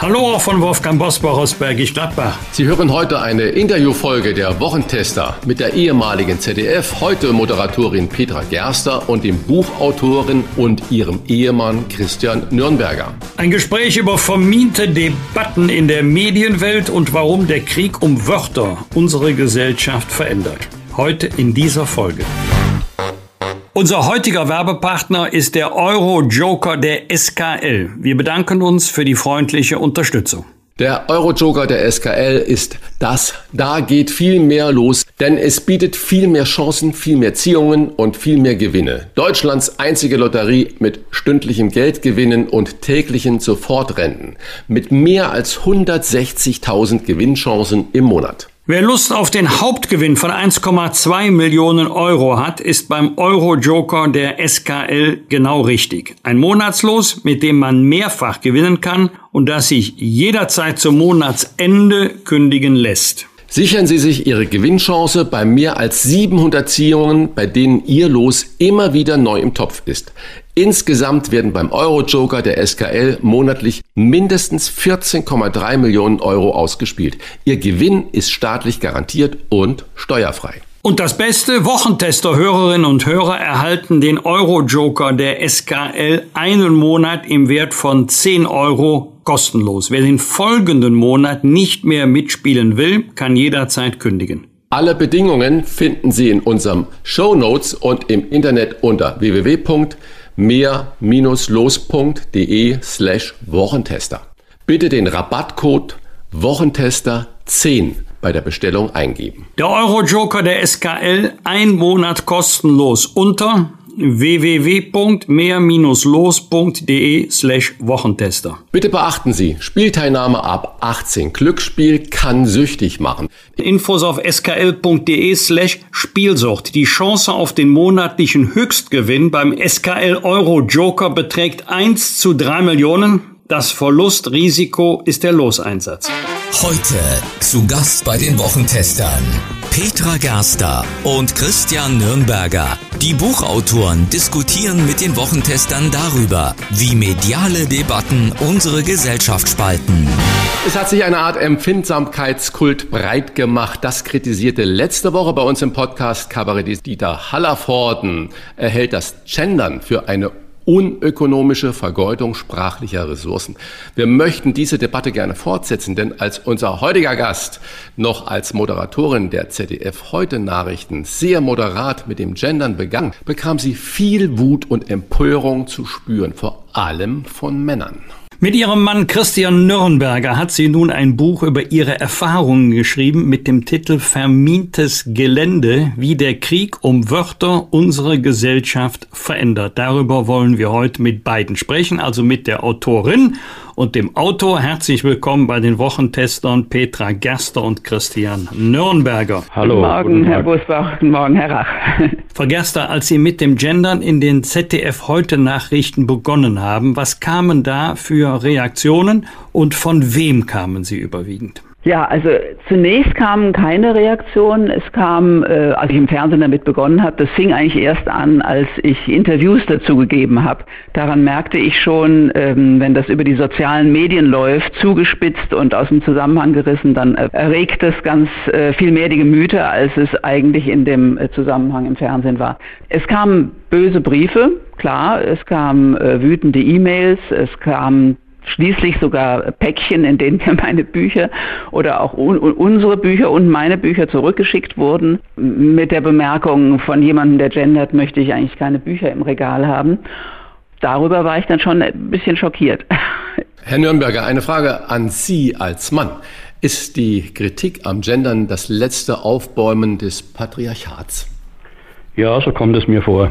Hallo auch von Wolfgang Bosbach aus Bergisch Gladbach. Sie hören heute eine Interviewfolge der Wochentester mit der ehemaligen ZDF, heute Moderatorin Petra Gerster und dem Buchautorin und ihrem Ehemann Christian Nürnberger. Ein Gespräch über vermiente Debatten in der Medienwelt und warum der Krieg um Wörter unsere Gesellschaft verändert. Heute in dieser Folge. Unser heutiger Werbepartner ist der Euro-Joker der SKL. Wir bedanken uns für die freundliche Unterstützung. Der Euro-Joker der SKL ist das. Da geht viel mehr los, denn es bietet viel mehr Chancen, viel mehr Ziehungen und viel mehr Gewinne. Deutschlands einzige Lotterie mit stündlichem Geldgewinnen und täglichen Sofortrenten. Mit mehr als 160.000 Gewinnchancen im Monat. Wer Lust auf den Hauptgewinn von 1,2 Millionen Euro hat, ist beim Euro-Joker der SKL genau richtig. Ein Monatslos, mit dem man mehrfach gewinnen kann und das sich jederzeit zum Monatsende kündigen lässt. Sichern Sie sich Ihre Gewinnchance bei mehr als 700 Ziehungen, bei denen Ihr Los immer wieder neu im Topf ist. Insgesamt werden beim Euro-Joker der SKL monatlich mindestens 14,3 Millionen Euro ausgespielt. Ihr Gewinn ist staatlich garantiert und steuerfrei. Und das Beste, Wochentester-Hörerinnen und Hörer erhalten den Euro-Joker der SKL einen Monat im Wert von 10 Euro kostenlos. Wer den folgenden Monat nicht mehr mitspielen will, kann jederzeit kündigen. Alle Bedingungen finden Sie in unserem Show Notes und im Internet unter www.mehr-los.de slash Wochentester. Bitte den Rabattcode Wochentester 10 bei der Bestellung eingeben. Der Euro-Joker der SKL ein Monat kostenlos unter www.mehr-los.de slash Wochentester. Bitte beachten Sie, Spielteilnahme ab 18. Glücksspiel kann süchtig machen. Infos auf skl.de slash Spielsucht. Die Chance auf den monatlichen Höchstgewinn beim SKL Euro Joker beträgt 1 zu 3 Millionen. Das Verlustrisiko ist der Loseinsatz. Heute zu Gast bei den Wochentestern Petra Gerster und Christian Nürnberger. Die Buchautoren diskutieren mit den Wochentestern darüber, wie mediale Debatten unsere Gesellschaft spalten. Es hat sich eine Art Empfindsamkeitskult breit gemacht. Das kritisierte letzte Woche bei uns im Podcast Kabarettist Dieter Hallervorden. Er hält das Gendern für eine unökonomische Vergeudung sprachlicher Ressourcen. Wir möchten diese Debatte gerne fortsetzen, denn als unser heutiger Gast noch als Moderatorin der ZDF Heute Nachrichten sehr moderat mit dem Gendern begann, bekam sie viel Wut und Empörung zu spüren, vor allem von Männern. Mit ihrem Mann Christian Nürnberger hat sie nun ein Buch über ihre Erfahrungen geschrieben mit dem Titel Vermintes Gelände, wie der Krieg um Wörter unsere Gesellschaft verändert. Darüber wollen wir heute mit beiden sprechen, also mit der Autorin und dem Autor. Herzlich willkommen bei den Wochentestern Petra Gerster und Christian Nürnberger. Hallo. Guten Morgen, guten Herr Busbach. Guten Morgen, Herr Rach. Frau Gerster, als Sie mit dem Gendern in den ZDF heute Nachrichten begonnen haben, was kamen da für Reaktionen und von wem kamen sie überwiegend? Ja, also zunächst kamen keine Reaktionen. Es kam, äh, als ich im Fernsehen damit begonnen habe, das fing eigentlich erst an, als ich Interviews dazu gegeben habe. Daran merkte ich schon, ähm, wenn das über die sozialen Medien läuft, zugespitzt und aus dem Zusammenhang gerissen, dann erregt es ganz äh, viel mehr die Gemüter, als es eigentlich in dem äh, Zusammenhang im Fernsehen war. Es kamen böse Briefe, klar, es kamen äh, wütende E-Mails, es kamen schließlich sogar Päckchen, in denen mir meine Bücher oder auch un unsere Bücher und meine Bücher zurückgeschickt wurden, mit der Bemerkung von jemandem, der gendert, möchte ich eigentlich keine Bücher im Regal haben. Darüber war ich dann schon ein bisschen schockiert. Herr Nürnberger, eine Frage an Sie als Mann. Ist die Kritik am Gendern das letzte Aufbäumen des Patriarchats? Ja, so kommt es mir vor.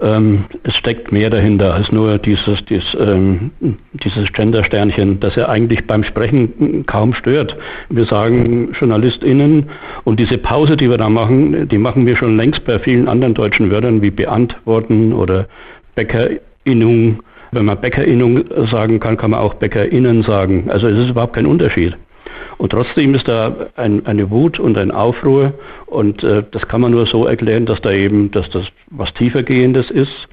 Ähm, es steckt mehr dahinter als nur dieses, dieses, ähm, dieses Gender-Sternchen, das ja eigentlich beim Sprechen kaum stört. Wir sagen JournalistInnen und diese Pause, die wir da machen, die machen wir schon längst bei vielen anderen deutschen Wörtern wie beantworten oder Bäckerinnung. Wenn man Bäckerinnung sagen kann, kann man auch Bäckerinnen sagen. Also es ist überhaupt kein Unterschied. Und trotzdem ist da ein, eine Wut und ein Aufruhr und äh, das kann man nur so erklären, dass da eben, dass das was tiefergehendes ist.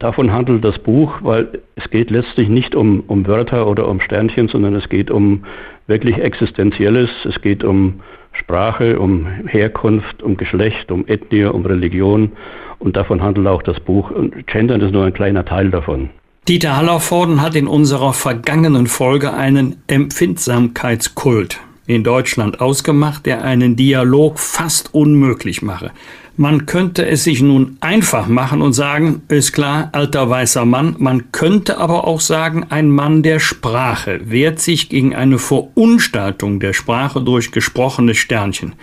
Davon handelt das Buch, weil es geht letztlich nicht um, um Wörter oder um Sternchen, sondern es geht um wirklich Existenzielles. Es geht um Sprache, um Herkunft, um Geschlecht, um Ethnie, um Religion. Und davon handelt auch das Buch. Und Gendern ist nur ein kleiner Teil davon. Dieter Hallervorden hat in unserer vergangenen Folge einen Empfindsamkeitskult in Deutschland ausgemacht, der einen Dialog fast unmöglich mache. Man könnte es sich nun einfach machen und sagen, ist klar, alter weißer Mann. Man könnte aber auch sagen, ein Mann der Sprache wehrt sich gegen eine Verunstaltung der Sprache durch gesprochene Sternchen.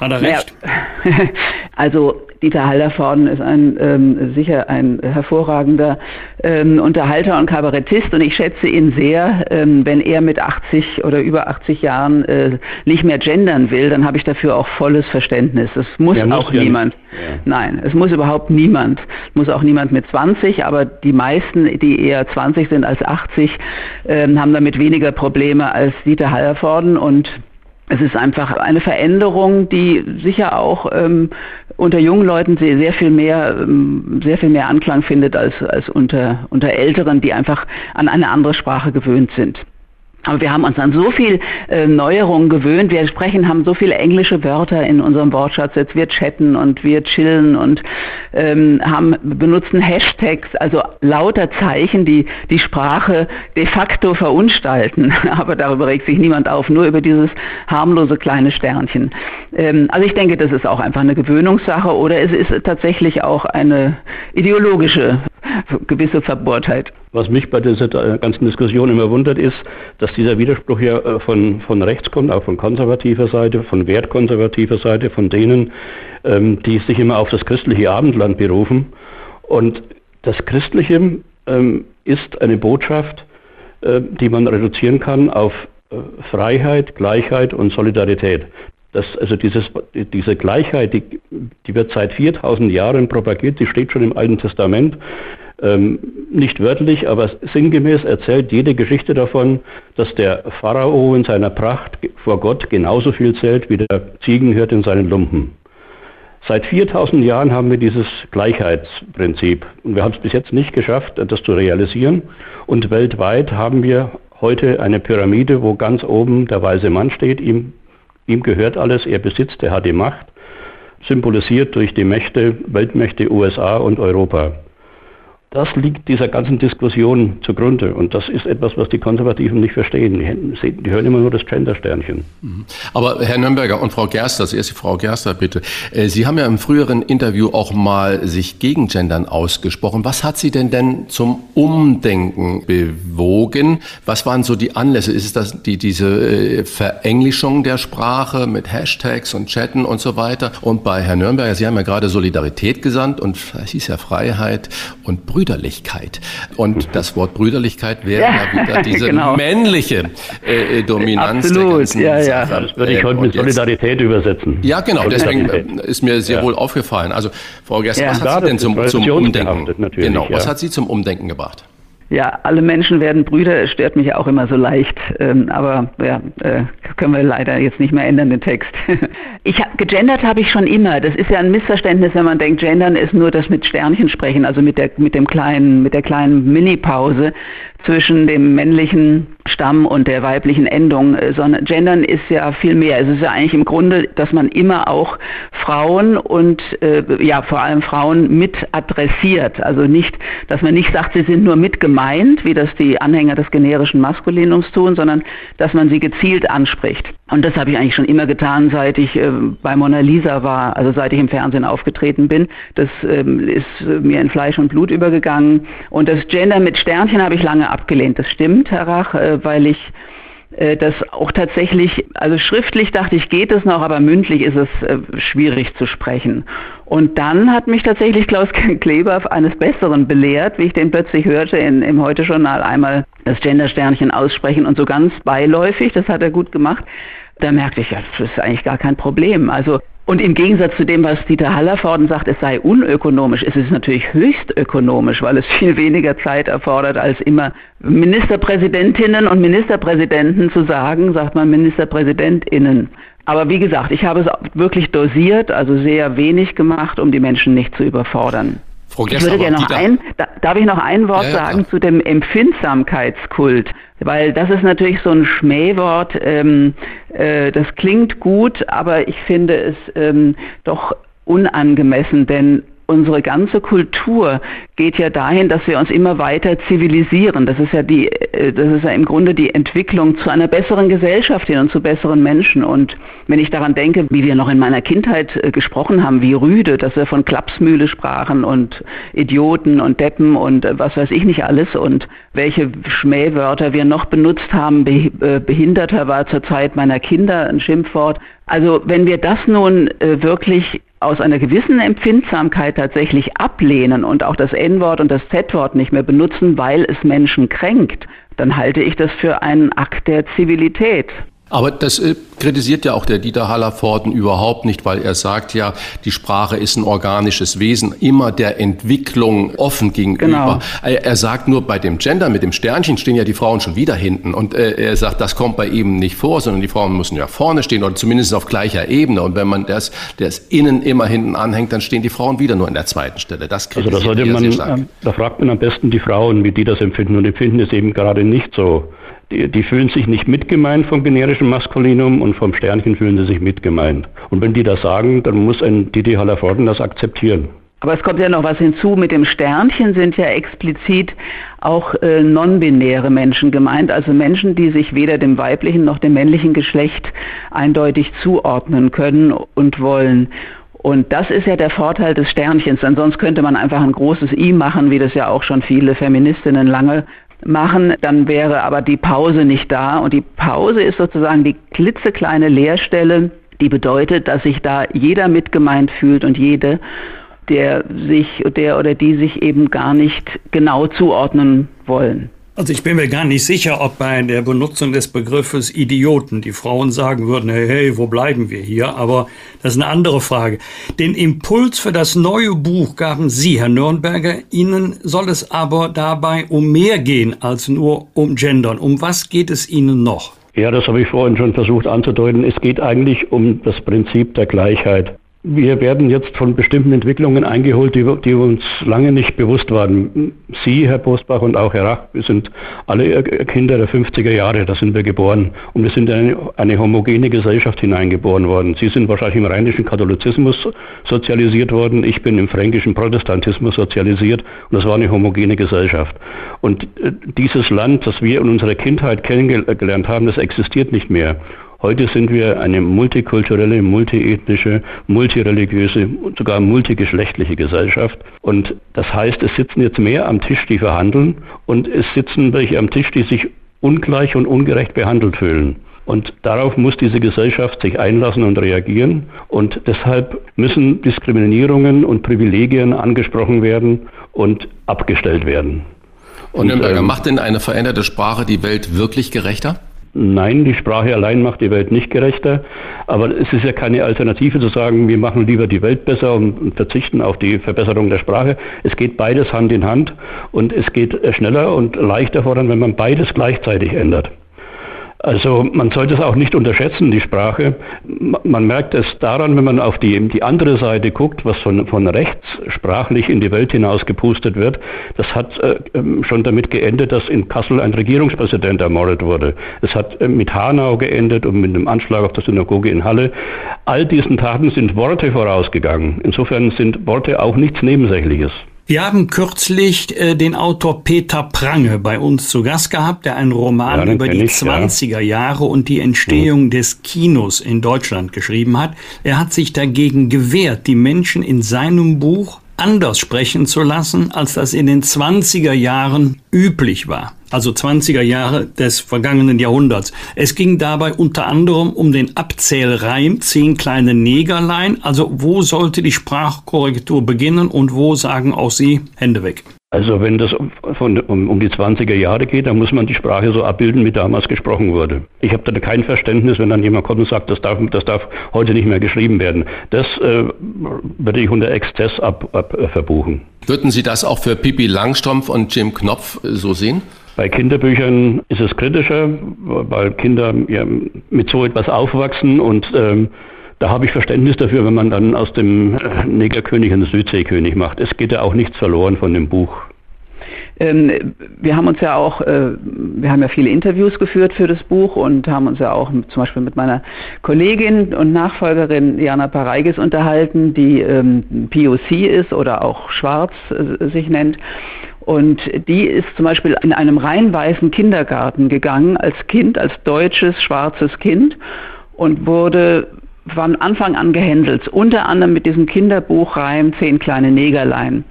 Hat er recht? Ja. Also Dieter Hallervorden ist ein, ähm, sicher ein hervorragender ähm, Unterhalter und Kabarettist und ich schätze ihn sehr. Ähm, wenn er mit 80 oder über 80 Jahren äh, nicht mehr gendern will, dann habe ich dafür auch volles Verständnis. Es muss ja, auch niemand. Ja. Nein, es muss überhaupt niemand. Muss auch niemand mit 20, aber die meisten, die eher 20 sind als 80, ähm, haben damit weniger Probleme als Dieter Hallervorden und es ist einfach eine Veränderung, die sicher auch ähm, unter jungen Leuten sehr, sehr viel mehr, ähm, sehr viel mehr Anklang findet als, als unter, unter Älteren, die einfach an eine andere Sprache gewöhnt sind. Aber wir haben uns an so viel äh, Neuerungen gewöhnt. Wir sprechen, haben so viele englische Wörter in unserem Wortschatz. Jetzt wir chatten und wir chillen und ähm, haben benutzen Hashtags, also lauter Zeichen, die die Sprache de facto verunstalten. Aber darüber regt sich niemand auf, nur über dieses harmlose kleine Sternchen. Ähm, also ich denke, das ist auch einfach eine Gewöhnungssache oder es ist tatsächlich auch eine ideologische gewisse Verbohrtheit. Was mich bei dieser ganzen Diskussion immer wundert, ist, dass dieser Widerspruch ja äh, von, von rechts kommt, auch von konservativer Seite, von wertkonservativer Seite, von denen, ähm, die sich immer auf das christliche Abendland berufen. Und das Christliche ähm, ist eine Botschaft, äh, die man reduzieren kann auf äh, Freiheit, Gleichheit und Solidarität. Das, also dieses, diese Gleichheit, die, die wird seit 4000 Jahren propagiert, die steht schon im Alten Testament. Ähm, nicht wörtlich, aber sinngemäß erzählt jede Geschichte davon, dass der Pharao in seiner Pracht vor Gott genauso viel zählt wie der Ziegenhirt in seinen Lumpen. Seit 4000 Jahren haben wir dieses Gleichheitsprinzip und wir haben es bis jetzt nicht geschafft, das zu realisieren. Und weltweit haben wir heute eine Pyramide, wo ganz oben der weise Mann steht, ihm Ihm gehört alles, er besitzt, er hat die Macht, symbolisiert durch die Mächte, Weltmächte USA und Europa. Das liegt dieser ganzen Diskussion zugrunde. Und das ist etwas, was die Konservativen nicht verstehen. Die, die hören immer nur das Gender-Sternchen. Mhm. Aber Herr Nürnberger und Frau Gerster, das erste Frau Gerster bitte. Äh, Sie haben ja im früheren Interview auch mal sich gegen Gendern ausgesprochen. Was hat Sie denn denn zum Umdenken bewogen? Was waren so die Anlässe? Ist es das die, diese äh, Verenglischung der Sprache mit Hashtags und Chatten und so weiter? Und bei Herrn Nürnberger, Sie haben ja gerade Solidarität gesandt und es hieß ja Freiheit und Brüder Brüderlichkeit. Und das Wort Brüderlichkeit wäre ja, wieder diese genau. männliche äh, Dominanz Absolut, der ganzen ja, ja. Sache. Das würde ich heute mit Solidarität übersetzen. Ja, genau, deswegen äh, ist mir sehr ja. wohl aufgefallen. Also, Frau Gerst, was hat Sie denn zum, zum Umdenken? Genau, was hat Sie zum Umdenken gebracht? Ja, alle Menschen werden Brüder, es stört mich auch immer so leicht. Ähm, aber ja, äh, können wir leider jetzt nicht mehr ändern, den Text. ich gegendert habe ich schon immer. Das ist ja ein Missverständnis, wenn man denkt, gendern ist nur das mit Sternchen sprechen, also mit der mit dem kleinen, mit der kleinen Mini-Pause zwischen dem männlichen Stamm und der weiblichen Endung, äh, sondern Gendern ist ja viel mehr. Es ist ja eigentlich im Grunde, dass man immer auch Frauen und äh, ja vor allem Frauen mit adressiert. Also nicht, dass man nicht sagt, sie sind nur mit gemeint, wie das die Anhänger des generischen Maskulinums tun, sondern dass man sie gezielt anspricht. Und das habe ich eigentlich schon immer getan, seit ich äh, bei Mona Lisa war, also seit ich im Fernsehen aufgetreten bin. Das ähm, ist mir in Fleisch und Blut übergegangen. Und das Gender mit Sternchen habe ich lange abgelehnt. Das stimmt, Herr Rach, äh, weil ich äh, das auch tatsächlich, also schriftlich dachte ich, geht es noch, aber mündlich ist es äh, schwierig zu sprechen. Und dann hat mich tatsächlich Klaus Kleber eines Besseren belehrt, wie ich den plötzlich hörte in, im Heute-Journal einmal das Gendersternchen aussprechen und so ganz beiläufig, das hat er gut gemacht. Da merkte ich, ja, das ist eigentlich gar kein Problem. Also und im Gegensatz zu dem, was Dieter Hallervorden sagt, es sei unökonomisch, ist es natürlich höchst ökonomisch, weil es viel weniger Zeit erfordert, als immer Ministerpräsidentinnen und Ministerpräsidenten zu sagen, sagt man Ministerpräsidentinnen. Aber wie gesagt, ich habe es wirklich dosiert, also sehr wenig gemacht, um die Menschen nicht zu überfordern. Frau ich würde gerne noch ein, darf ich noch ein Wort ja, ja, sagen klar. zu dem Empfindsamkeitskult? Weil das ist natürlich so ein Schmähwort, ähm, äh, das klingt gut, aber ich finde es ähm, doch unangemessen, denn unsere ganze Kultur geht ja dahin, dass wir uns immer weiter zivilisieren. Das ist ja die, äh, das ist ja im Grunde die Entwicklung zu einer besseren Gesellschaft hin und zu besseren Menschen. Und wenn ich daran denke, wie wir noch in meiner Kindheit äh, gesprochen haben, wie rüde, dass wir von Klapsmühle sprachen und Idioten und Deppen und äh, was weiß ich nicht alles und welche Schmähwörter wir noch benutzt haben. Behinderter war zur Zeit meiner Kinder ein Schimpfwort. Also wenn wir das nun wirklich aus einer gewissen Empfindsamkeit tatsächlich ablehnen und auch das N-Wort und das Z-Wort nicht mehr benutzen, weil es Menschen kränkt, dann halte ich das für einen Akt der Zivilität. Aber das äh, kritisiert ja auch der Dieter Hallervorden überhaupt nicht, weil er sagt ja, die Sprache ist ein organisches Wesen, immer der Entwicklung offen gegenüber. Genau. Er, er, sagt nur, bei dem Gender mit dem Sternchen stehen ja die Frauen schon wieder hinten. Und äh, er sagt, das kommt bei ihm nicht vor, sondern die Frauen müssen ja vorne stehen oder zumindest auf gleicher Ebene. Und wenn man das, das innen immer hinten anhängt, dann stehen die Frauen wieder nur in der zweiten Stelle. Das also da sollte man, äh, da fragt man am besten die Frauen, wie die das empfinden. Und empfinden es eben gerade nicht so. Die, die, fühlen sich nicht mitgemeint vom generischen Maskulinum und vom Sternchen fühlen sie sich mitgemeint. Und wenn die das sagen, dann muss ein Didi Hallervorden das akzeptieren. Aber es kommt ja noch was hinzu. Mit dem Sternchen sind ja explizit auch äh, non-binäre Menschen gemeint, also Menschen, die sich weder dem weiblichen noch dem männlichen Geschlecht eindeutig zuordnen können und wollen. Und das ist ja der Vorteil des Sternchens, denn sonst könnte man einfach ein großes I machen, wie das ja auch schon viele Feministinnen lange machen, dann wäre aber die Pause nicht da. Und die Pause ist sozusagen die klitzekleine Leerstelle, die bedeutet, dass sich da jeder mitgemeint fühlt und jede, der sich, der oder die sich eben gar nicht genau zuordnen wollen. Also ich bin mir gar nicht sicher, ob bei der Benutzung des Begriffes Idioten die Frauen sagen würden, hey, hey, wo bleiben wir hier? Aber das ist eine andere Frage. Den Impuls für das neue Buch gaben Sie, Herr Nürnberger. Ihnen soll es aber dabei um mehr gehen als nur um Gendern. Um was geht es Ihnen noch? Ja, das habe ich vorhin schon versucht anzudeuten. Es geht eigentlich um das Prinzip der Gleichheit. Wir werden jetzt von bestimmten Entwicklungen eingeholt, die, die, uns lange nicht bewusst waren. Sie, Herr Postbach und auch Herr Rach, wir sind alle Kinder der 50er Jahre, da sind wir geboren. Und wir sind in eine, eine homogene Gesellschaft hineingeboren worden. Sie sind wahrscheinlich im rheinischen Katholizismus sozialisiert worden, ich bin im fränkischen Protestantismus sozialisiert und das war eine homogene Gesellschaft. Und äh, dieses Land, das wir in unserer Kindheit kennengelernt haben, das existiert nicht mehr. Heute sind wir eine multikulturelle, multiethnische, multireligiöse und sogar multigeschlechtliche Gesellschaft. Und das heißt, es sitzen jetzt mehr am Tisch, die verhandeln und es sitzen welche am Tisch, die sich ungleich und ungerecht behandelt fühlen. Und darauf muss diese Gesellschaft sich einlassen und reagieren. Und deshalb müssen Diskriminierungen und Privilegien angesprochen werden und abgestellt werden. Und, und ähm, macht denn eine veränderte Sprache die Welt wirklich gerechter? Nein, die Sprache allein macht die Welt nicht gerechter. Aber es ist ja keine Alternative zu sagen, wir machen lieber die Welt besser und, verzichten auf die Verbesserung der Sprache. Es geht beides Hand in Hand und es geht schneller und leichter voran, wenn man beides gleichzeitig ändert. Also man sollte es auch nicht unterschätzen, die Sprache. Man merkt es daran, wenn man auf die, die andere Seite guckt, was von, von rechts sprachlich in die Welt hinaus gepustet wird. Das hat äh, ähm, schon damit geendet, dass in Kassel ein Regierungspräsident ermordet wurde. Es hat äh, mit Hanau geendet und mit dem Anschlag auf der Synagoge in Halle. All diesen Taten sind Worte vorausgegangen. Insofern sind Worte auch nichts Nebensächliches. Wir haben kürzlich äh, den Autor Peter Prange bei uns zu Gast gehabt, der einen Roman ja, über die ich, 20er Jahre und die Entstehung mhm. des Kinos in Deutschland geschrieben hat. Er hat sich dagegen gewehrt, die Menschen in seinem Buch anders sprechen zu lassen, als das in den 20er Jahren üblich war. Also 20er Jahre des vergangenen Jahrhunderts. Es ging dabei unter anderem um den Abzählreim Zehn kleine Negerlein. Also wo sollte die Sprachkorrektur beginnen und wo sagen auch Sie Hände weg? Also wenn das von, um, um, die 20er Jahre geht, dann muss man die Sprache so abbilden, wie damals gesprochen wurde. Ich habe da kein Verständnis, wenn dann jemand kommt und sagt, das darf, das darf heute nicht mehr geschrieben werden. Das äh, würde ich unter Exzess ab, ab äh, verbuchen. Würden Sie das auch für Pippi Langstrumpf und Jim Knopf so sehen? Bei Kinderbüchern ist es kritischer, weil Kinder ja, mit so etwas aufwachsen und ähm, da habe ich Verständnis dafür, wenn man dann aus dem äh, Negerkönig einen Südseekönig macht. Es geht ja auch nichts verloren von dem Buch. Ähm, wir haben uns ja auch, äh, wir haben ja viele Interviews geführt für das Buch und haben uns ja auch zum Beispiel mit meiner Kollegin und Nachfolgerin Jana Pareigis unterhalten, die ähm, POC ist oder auch Schwarz äh, sich nennt. Und die ist zum Beispiel in einem rein weißen Kindergarten gegangen als Kind, als deutsches schwarzes Kind und wurde von Anfang an gehänselt, unter anderem mit diesem Kinderbuchreim Zehn kleine Negerlein.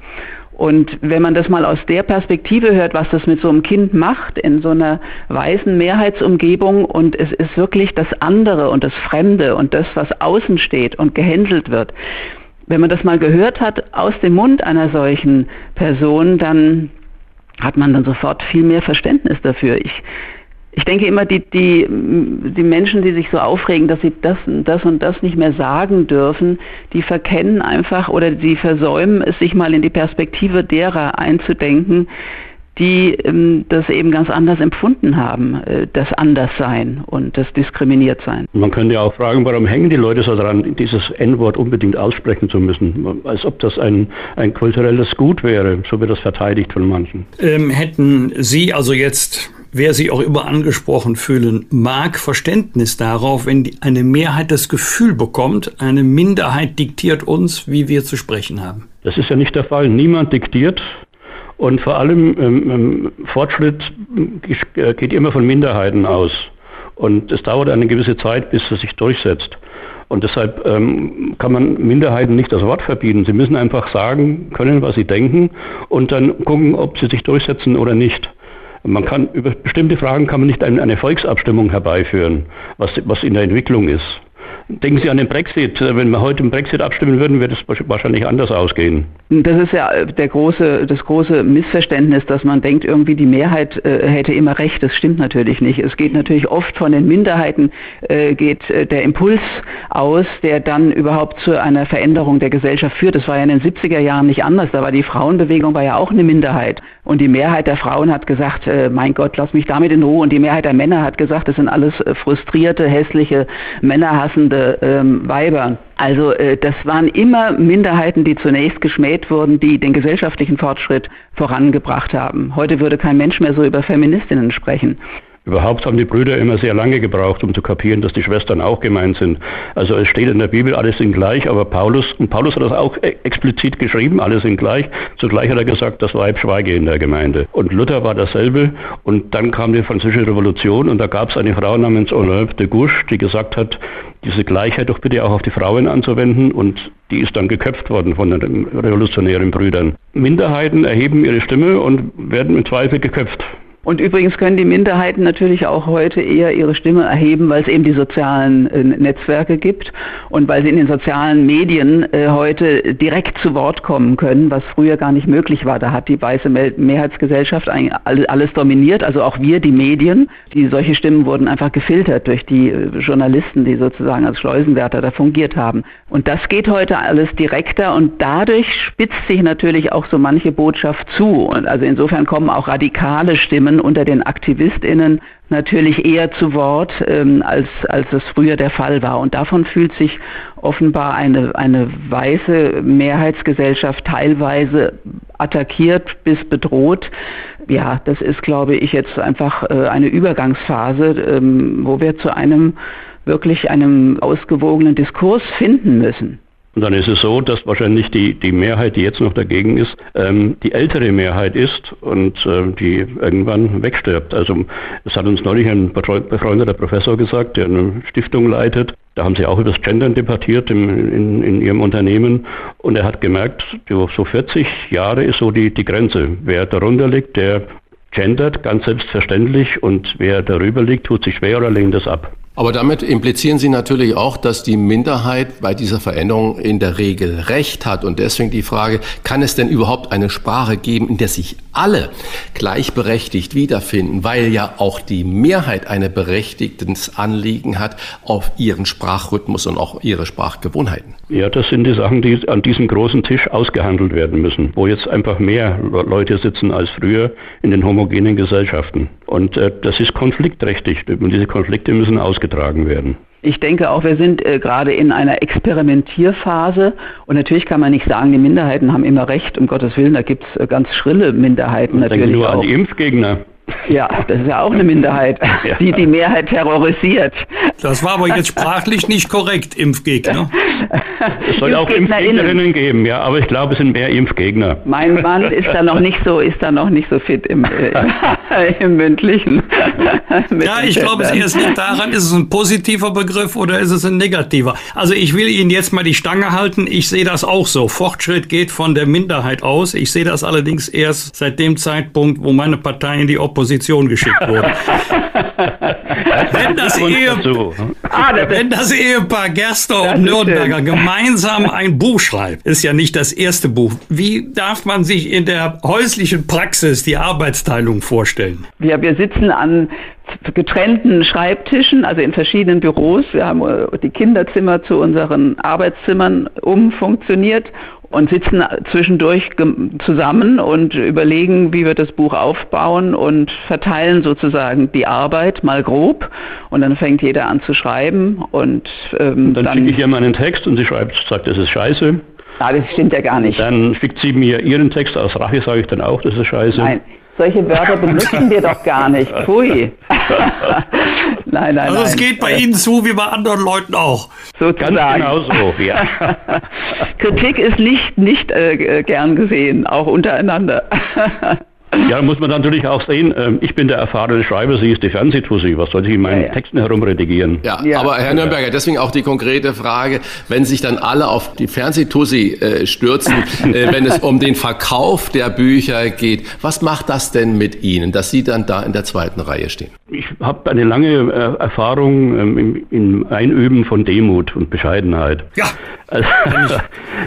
Und wenn man das mal aus der Perspektive hört, was das mit so einem Kind macht in so einer weißen Mehrheitsumgebung und es ist wirklich das andere und das Fremde und das, was außen steht und gehänselt wird, wenn man das mal gehört hat aus dem Mund einer solchen Person, dann hat man dann sofort viel mehr Verständnis dafür. Ich, ich denke immer, die, die, die Menschen, die sich so aufregen, dass sie das, das und das nicht mehr sagen dürfen, die verkennen einfach oder sie versäumen es, sich mal in die Perspektive derer einzudenken, die ähm, das eben ganz anders empfunden haben, äh, das Anderssein und das Diskriminiertsein. Man könnte ja auch fragen, warum hängen die Leute so daran, dieses N-Wort unbedingt aussprechen zu müssen, als ob das ein, ein kulturelles Gut wäre, so wird das verteidigt von manchen. Ähm, hätten Sie also jetzt wer sich auch immer angesprochen fühlen mag, Verständnis darauf, wenn die, eine Mehrheit das Gefühl bekommt, eine Minderheit diktiert uns, wie wir zu sprechen haben. Das ist ja nicht der Fall. Niemand diktiert. Und vor allem ähm, ähm, Fortschritt äh, geht immer von Minderheiten aus. Und es dauert eine gewisse Zeit, bis es sich durchsetzt. Und deshalb ähm, kann man Minderheiten nicht das Wort verbieten. Sie müssen einfach sagen können, was sie denken und dann gucken, ob sie sich durchsetzen oder nicht. Man kann über bestimmte Fragen kann man nicht eine, Volksabstimmung herbeiführen, was, was in der Entwicklung ist. Denken Sie an den Brexit. Wenn wir heute im Brexit abstimmen würden, würde es wahrscheinlich anders ausgehen. Das ist ja der große, das große Missverständnis, dass man denkt, irgendwie die Mehrheit äh, hätte immer recht. Das stimmt natürlich nicht. Es geht natürlich oft von den Minderheiten, äh, geht äh, der Impuls aus, der dann überhaupt zu einer Veränderung der Gesellschaft führt. Das war ja in den 70er Jahren nicht anders. Da war die Frauenbewegung war ja auch eine Minderheit. Und die Mehrheit der Frauen hat gesagt, äh, mein Gott, lass mich damit in Ruhe. Und die Mehrheit der Männer hat gesagt, das sind alles äh, frustrierte, hässliche, männerhassende ähm, Weiber. Also äh, das waren immer Minderheiten, die zunächst geschmäht wurden, die den gesellschaftlichen Fortschritt vorangebracht haben. Heute würde kein Mensch mehr so über Feministinnen sprechen. Überhaupt haben die Brüder immer sehr lange gebraucht, um zu kapieren, dass die Schwestern auch gemeint sind. Also es steht in der Bibel, alle sind gleich, aber Paulus, und Paulus hat das auch e- explizit geschrieben, alle sind gleich. Zugleich hat er gesagt, das Weib schweige in der Gemeinde. Und Luther war dasselbe. Und dann kam die französische Revolution und da gab es eine Frau namens Olympe de Gouche, die gesagt hat, diese Gleichheit doch bitte auch auf die Frauen anzuwenden und die ist dann geköpft worden von den revolutionären Brüdern. Minderheiten erheben ihre Stimme und werden im Zweifel geköpft. Und übrigens können die Minderheiten natürlich auch heute eher ihre Stimme erheben, weil es eben die sozialen äh, Netzwerke gibt und weil sie in den sozialen Medien äh, heute direkt zu Wort kommen können, was früher gar nicht möglich war. Da hat die weiße Mehrheitsgesellschaft alles dominiert, also auch wir, die Medien. Die solche Stimmen wurden einfach gefiltert durch die äh, Journalisten, die sozusagen als Schleusenwärter da fungiert haben. Und das geht heute alles direkter und dadurch spitzt sich natürlich auch so manche Botschaft zu. Und also insofern kommen auch radikale Stimmen unter den AktivistInnen natürlich eher zu Wort, ähm, als, als es früher der Fall war. Und davon fühlt sich offenbar eine, eine weiße Mehrheitsgesellschaft teilweise attackiert bis bedroht. Ja, das ist, glaube ich, jetzt einfach äh, eine Übergangsphase, ähm, wo wir zu einem wirklich einem ausgewogenen Diskurs finden müssen. Und dann ist es so, dass wahrscheinlich die, die Mehrheit, die jetzt noch dagegen ist, ähm, die ältere Mehrheit ist und äh, die irgendwann wegstirbt. Also es hat uns neulich ein befreundeter Professor gesagt, der eine Stiftung leitet. Da haben sie auch über das Gendern debattiert im, in, in ihrem Unternehmen und er hat gemerkt, so 40 Jahre ist so die, die Grenze. Wer darunter liegt, der gendert, ganz selbstverständlich. Und wer darüber liegt, tut sich schwer oder lehnt das ab. Aber damit implizieren Sie natürlich auch, dass die Minderheit bei dieser Veränderung in der Regel Recht hat. Und deswegen die Frage, kann es denn überhaupt eine Sprache geben, in der sich alle gleichberechtigt wiederfinden, weil ja auch die Mehrheit ein berechtigtes Anliegen hat auf ihren Sprachrhythmus und auch ihre Sprachgewohnheiten? Ja, das sind die Sachen, die an diesem großen Tisch ausgehandelt werden müssen, wo jetzt einfach mehr Leute sitzen als früher in den homogenen Gesellschaften. Und äh, das ist konfliktträchtig und diese Konflikte müssen ausgetragen werden. Ich denke auch, wir sind äh, gerade in einer Experimentierphase und natürlich kann man nicht sagen, die Minderheiten haben immer recht, um Gottes Willen, da gibt es äh, ganz schrille Minderheiten natürlich. Denke nur auch. an die Impfgegner. Ja, das ist ja auch eine Minderheit, die die Mehrheit terrorisiert. Das war aber jetzt sprachlich nicht korrekt, Impfgegner. Es soll auch Impfgegnerinnen geben, ja, aber ich glaube, es sind mehr Impfgegner. Mein Mann ist da noch nicht so, ist da noch nicht so fit im, äh, im mündlichen. ja, ich glaube, es erst nicht daran, ist es ein positiver Begriff oder ist es ein negativer? Also ich will Ihnen jetzt mal die Stange halten. Ich sehe das auch so. Fortschritt geht von der Minderheit aus. Ich sehe das allerdings erst seit dem Zeitpunkt, wo meine Partei in die Opposition Opposition geschickt wurde. wenn, das Ehe, ah, wenn das Ehepaar Gerster und Nürnberger gemeinsam ein Buch schreibt, ist ja nicht das erste Buch. Wie darf man sich in der häuslichen Praxis die Arbeitsteilung vorstellen? Wir, wir sitzen an getrennten Schreibtischen, also in verschiedenen Büros. Wir haben äh, die Kinderzimmer zu unseren Arbeitszimmern umfunktioniert und sitzen zwischendurch zusammen und überlegen, wie wir das Buch aufbauen und verteilen sozusagen die Arbeit mal grob und dann fängt jeder an zu schreiben und ähm, dann, dann schicke ich ihr meinen Text und sie schreibt, sagt, das ist scheiße. Ah, das stimmt ja gar nicht. Dann schickt sie mir ihren Text aus Rache, sage ich dann auch, das ist scheiße. Nein, solche Wörter benutzen wir doch gar nicht. Pfui. nein, nein, also es geht bei Ihnen zu wie bei anderen Leuten auch. Sozusagen. Ganz genau so, ja. Kritik ist nicht, nicht äh, gern gesehen, auch untereinander. Ja, muss man natürlich auch sehen, ähm, ich bin der erfahrene Schreiber, sie ist die Fernsehtussi. Was soll ich in meinen ja, ja. Texten herumredigieren? Ja, ja, aber Herr Nürnberger, deswegen auch die konkrete Frage, wenn sich dann alle auf die Fernsehtussi äh, stürzen, äh, wenn es um den Verkauf der Bücher geht, was macht das denn mit Ihnen, dass Sie dann da in der zweiten Reihe stehen? Ich habe eine lange äh, Erfahrung ähm, im, im, Einüben von Demut und Bescheidenheit. Ja, also,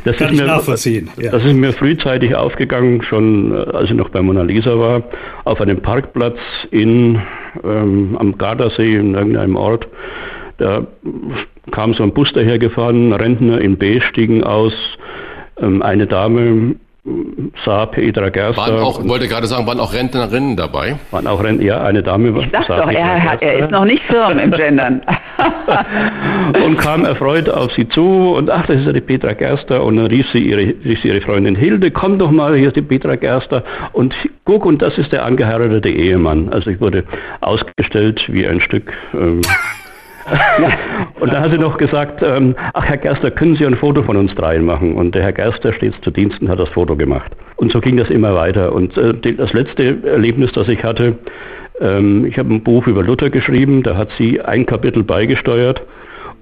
das, kann ist mir, nachvollziehen. das ist mir frühzeitig aufgegangen, schon äh, als ich noch bei Mona Lisa war, auf einem Parkplatz in, ähm, am Gardasee in irgendeinem Ort. Da kam so ein Bus dahergefahren, Rentner in B stiegen aus, ähm, eine Dame sah Petra Gerster. Waren auch, wollte gerade sagen, waren auch Rentnerinnen dabei? Waren auch Rentner, ja, eine Dame. Ich sag doch, er, hat, er ist noch nicht firm im Gendern. und kam erfreut auf sie zu und ach, das ist ja die Petra Gerster und dann rief sie ihre, rief sie ihre Freundin Hilde, komm doch mal, hier ist die Petra Gerster und guck, und das ist der angeheiratete Ehemann. Also ich wurde ausgestellt wie ein Stück ähm, und da hat sie noch gesagt, ähm, ach Herr Gerster, können Sie ein Foto von uns dreien machen? Und der Herr Gerster steht zu Diensten, hat das Foto gemacht. Und so ging das immer weiter. Und äh, das letzte Erlebnis, das ich hatte, ähm, ich habe ein Buch über Luther geschrieben, da hat sie ein Kapitel beigesteuert.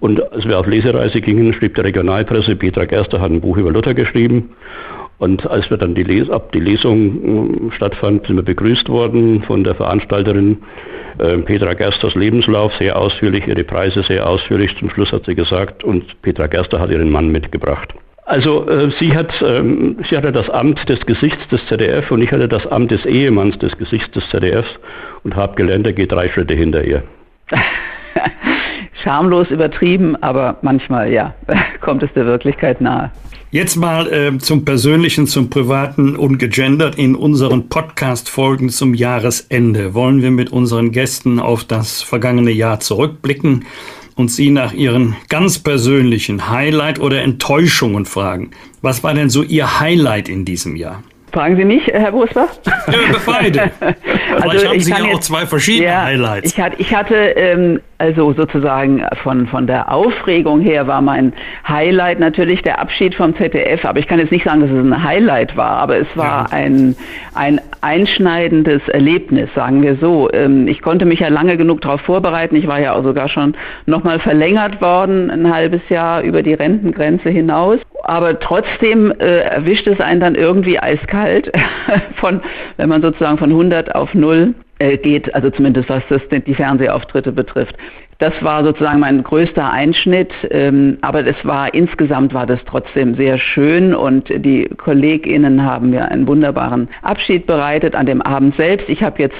Und als wir auf Lesereise gingen, schrieb der Regionalpresse, Petra Gerster hat ein Buch über Luther geschrieben. Und als wir dann die, Les ab die Lesung äh, stattfand, sind wir begrüßt worden von der Veranstalterin äh, Petra Gersters Lebenslauf sehr ausführlich, ihre Preise sehr ausführlich. Zum Schluss hat sie gesagt, und Petra Gerster hat ihren Mann mitgebracht. Also äh, sie, hat, ähm, sie hatte das Amt des Gesichts des ZDF und ich hatte das Amt des Ehemanns des Gesichts des ZDFs und habe gelernt, er geht drei Schritte hinter ihr. Schamlos übertrieben, aber manchmal ja, kommt es der Wirklichkeit nahe. Jetzt mal äh, zum Persönlichen, zum Privaten und gegendert. In unseren Podcast-Folgen zum Jahresende wollen wir mit unseren Gästen auf das vergangene Jahr zurückblicken und sie nach ihren ganz persönlichen Highlight oder Enttäuschungen fragen. Was war denn so Ihr Highlight in diesem Jahr? Fragen Sie mich, Herr Busbach? Ja, beide. also Vielleicht haben Sie ja auch zwei verschiedene ja, Highlights. Ich hatte, ich hatte ähm, Also sozusagen von, von der Aufregung her war mein Highlight natürlich der Abschied vom ZDF. Aber ich kann jetzt nicht sagen, dass es ein Highlight war, aber es war ja. ein, ein einschneidendes Erlebnis, sagen wir so. Ähm, ich konnte mich ja lange genug darauf vorbereiten. Ich war ja auch sogar schon nochmal verlängert worden, ein halbes Jahr über die Rentengrenze hinaus. Aber trotzdem äh, erwischt es einen dann irgendwie eiskalt, von, wenn man sozusagen von 100 auf 0 äh, geht, also zumindest was das, die Fernsehauftritte betrifft. Das war sozusagen mein größter Einschnitt, ähm, aber es war insgesamt war das trotzdem sehr schön und die KollegInnen haben mir einen wunderbaren Abschied bereitet an dem Abend selbst. Ich habe jetzt,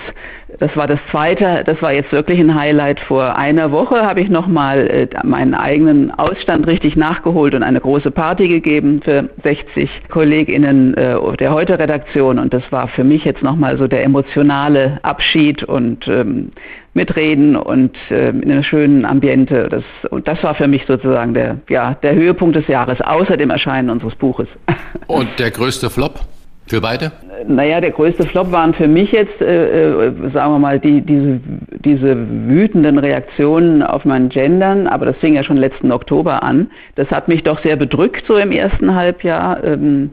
das war das zweite, das war jetzt wirklich ein Highlight. Vor einer Woche habe ich nochmal äh, meinen eigenen Ausstand richtig nachgeholt und eine große Party gegeben für 60 KollegInnen äh, der Heute-Redaktion und das war für mich jetzt nochmal so der emotionale Abschied und ähm, mitreden und äh, in einem schönen Ambiente. Das, und das war für mich sozusagen der, ja, der Höhepunkt des Jahres, außer dem Erscheinen unseres Buches. Und der größte Flop? Für beide? Naja, der größte Flop waren für mich jetzt, äh, äh, sagen wir mal, die, diese, diese wütenden Reaktionen auf mein Gendern, aber das fing ja schon letzten Oktober an. Das hat mich doch sehr bedrückt so im ersten Halbjahr. Ähm,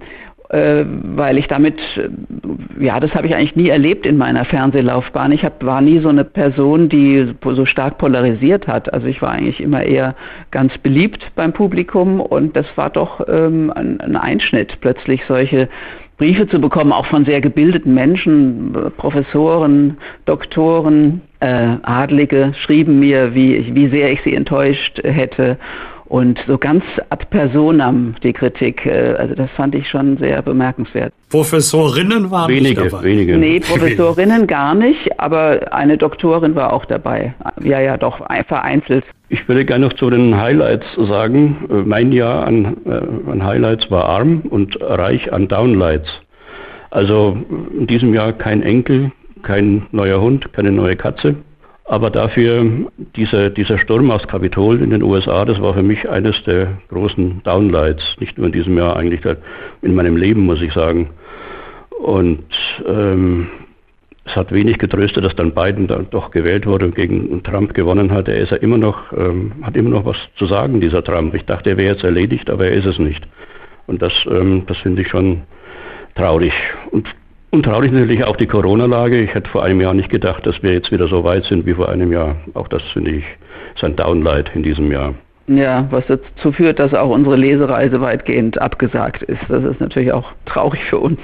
äh, weil ich damit, äh, ja, das habe ich eigentlich nie erlebt in meiner Fernsehlaufbahn. Ich hab, war nie so eine Person, die so stark polarisiert hat. Also ich war eigentlich immer eher ganz beliebt beim Publikum und das war doch ähm, ein, ein Einschnitt, plötzlich solche Briefe zu bekommen, auch von sehr gebildeten Menschen, Professoren, Doktoren, äh, Adlige schrieben mir, wie, wie sehr ich sie enttäuscht hätte und so ganz ad personam die Kritik, äh, also das fand ich schon sehr bemerkenswert. Professorinnen waren wenige, nicht dabei? Wenige. Nee, Professorinnen gar nicht, aber eine Doktorin war auch dabei. Ja, ja, doch, vereinzelt. Ich würde gerne noch zu den Highlights sagen. Äh, mein Jahr an, äh, an Highlights war arm und reich an Downlights. Also in diesem Jahr kein Enkel, kein neuer Hund, keine neue Katze. Aber dafür dieser, dieser Sturm aufs Kapitol in den USA, das war für mich eines der großen Downlights, nicht nur in diesem Jahr, eigentlich in meinem Leben, muss ich sagen. Und ähm, es hat wenig getröstet, dass dann Biden dann doch gewählt wurde und gegen Trump gewonnen hat. Er ist ja immer noch, ähm, hat immer noch was zu sagen, dieser Trump. Ich dachte, er wäre jetzt erledigt, aber er ist es nicht. Und das, ähm, das finde ich schon traurig. Und und traurig natürlich auch die Corona-Lage. Ich hätte vor einem Jahr nicht gedacht, dass wir jetzt wieder so weit sind wie vor einem Jahr. Auch das finde ich ist ein Downlight in diesem Jahr. Ja, was dazu führt, dass auch unsere Lesereise weitgehend abgesagt ist. Das ist natürlich auch traurig für uns.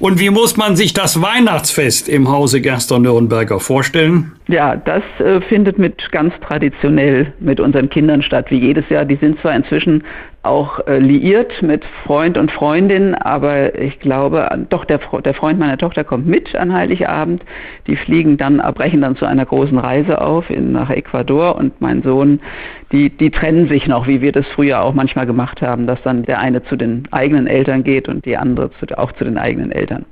Und wie muss man sich das Weihnachtsfest im Hause Gerster Nürnberger vorstellen? Ja, das äh, findet mit ganz traditionell mit unseren Kindern statt, wie jedes Jahr. Die sind zwar inzwischen auch äh, liiert mit Freund und Freundin, aber ich glaube, doch der, der Freund meiner Tochter kommt mit an Heiligabend. Die fliegen dann, brechen dann zu einer großen Reise auf in, nach Ecuador und mein Sohn, die, die trennen sich noch, wie wir das früher auch manchmal gemacht haben, dass dann der eine zu den eigenen Eltern geht und die andere zu, auch zu den eigenen Eltern.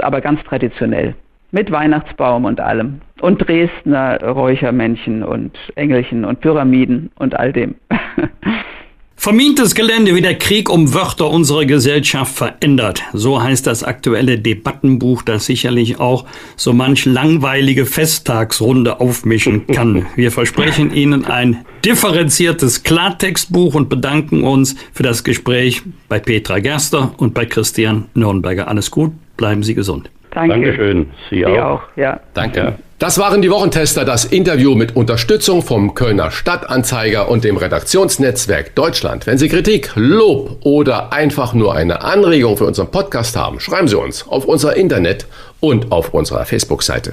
Aber ganz traditionell. Mit Weihnachtsbaum und allem. Und Dresdner Räuchermännchen und Engelchen und Pyramiden und all dem. Vermintes Gelände, wie der Krieg um Wörter unsere Gesellschaft verändert. So heißt das aktuelle Debattenbuch, das sicherlich auch so manch langweilige Festtagsrunde aufmischen kann. Wir versprechen Ihnen ein differenziertes Klartextbuch und bedanken uns für das Gespräch bei Petra Gerster und bei Christian Nürnberger. Alles gut, bleiben Sie gesund. Danke. Dankeschön. Sie, Sie auch. auch. Ja. Danke. Ja. Das waren die Wochentester, das Interview mit Unterstützung vom Kölner Stadtanzeiger und dem Redaktionsnetzwerk Deutschland. Wenn Sie Kritik, Lob oder einfach nur eine Anregung für unseren Podcast haben, schreiben Sie uns auf unser Internet und auf unserer Facebook-Seite.